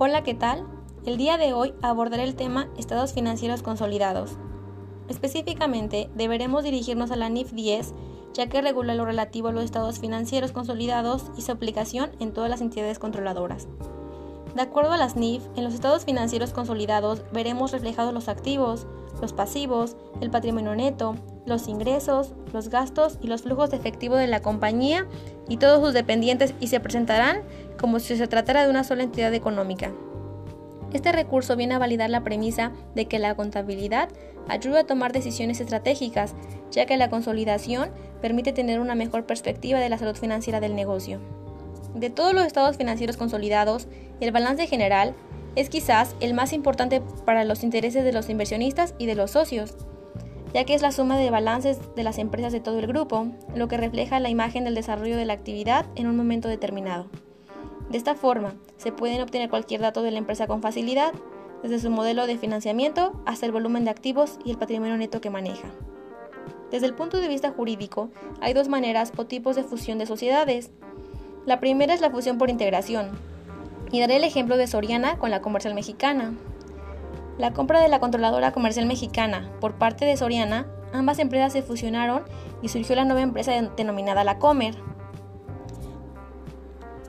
Hola, ¿qué tal? El día de hoy abordaré el tema estados financieros consolidados. Específicamente, deberemos dirigirnos a la NIF 10, ya que regula lo relativo a los estados financieros consolidados y su aplicación en todas las entidades controladoras. De acuerdo a las NIF, en los estados financieros consolidados veremos reflejados los activos, los pasivos, el patrimonio neto, los ingresos, los gastos y los flujos de efectivo de la compañía y todos sus dependientes y se presentarán como si se tratara de una sola entidad económica. Este recurso viene a validar la premisa de que la contabilidad ayuda a tomar decisiones estratégicas, ya que la consolidación permite tener una mejor perspectiva de la salud financiera del negocio. De todos los estados financieros consolidados, el balance general es quizás el más importante para los intereses de los inversionistas y de los socios, ya que es la suma de balances de las empresas de todo el grupo, lo que refleja la imagen del desarrollo de la actividad en un momento determinado. De esta forma, se pueden obtener cualquier dato de la empresa con facilidad, desde su modelo de financiamiento hasta el volumen de activos y el patrimonio neto que maneja. Desde el punto de vista jurídico, hay dos maneras o tipos de fusión de sociedades. La primera es la fusión por integración, y daré el ejemplo de Soriana con la comercial mexicana. La compra de la controladora comercial mexicana por parte de Soriana, ambas empresas se fusionaron y surgió la nueva empresa denominada La Comer.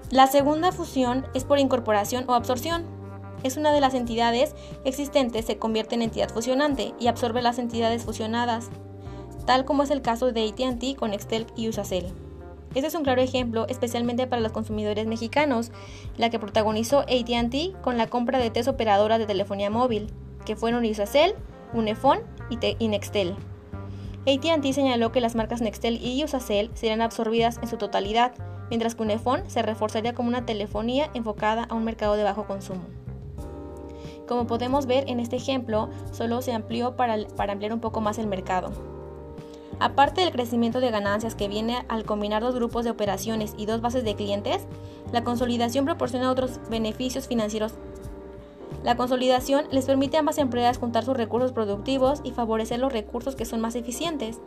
La segunda fusión es por incorporación o absorción. Es una de las entidades existentes se convierte en entidad fusionante y absorbe las entidades fusionadas, tal como es el caso de AT&T con Excel y Usacell. Este es un claro ejemplo, especialmente para los consumidores mexicanos, la que protagonizó AT&T con la compra de tres operadoras de telefonía móvil, que fueron Usacell, Unifón y, Nextel. AT&T señaló que las marcas Nextel y Usacell serían absorbidas en su totalidad, mientras que Unifón se reforzaría como una telefonía enfocada a un mercado de bajo consumo. Como podemos ver en este ejemplo, solo se amplió para ampliar un poco más el mercado. Aparte del crecimiento de ganancias que viene al combinar dos grupos de operaciones y dos bases de clientes, la consolidación proporciona otros beneficios financieros. La consolidación les permite a ambas empresas juntar sus recursos productivos y favorecer los recursos que son más eficientes.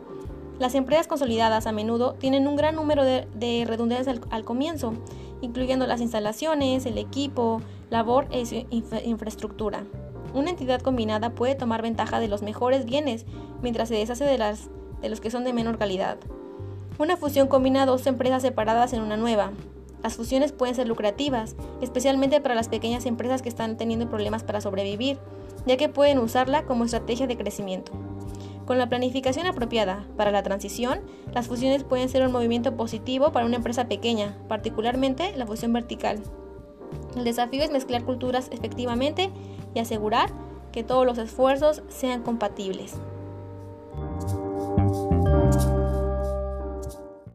Las empresas consolidadas a menudo tienen un gran número de, redundancias al, comienzo, incluyendo las instalaciones, el equipo, labor e infraestructura. Una entidad combinada puede tomar ventaja de los mejores bienes mientras se deshace de, las, de los que son de menor calidad. Una fusión combina dos empresas separadas en una nueva. Las fusiones pueden ser lucrativas, especialmente para las pequeñas empresas que están teniendo problemas para sobrevivir, ya que pueden usarla como estrategia de crecimiento. Con la planificación apropiada para la transición, las fusiones pueden ser un movimiento positivo para una empresa pequeña, particularmente la fusión vertical. El desafío es mezclar culturas efectivamente y asegurar que todos los esfuerzos sean compatibles.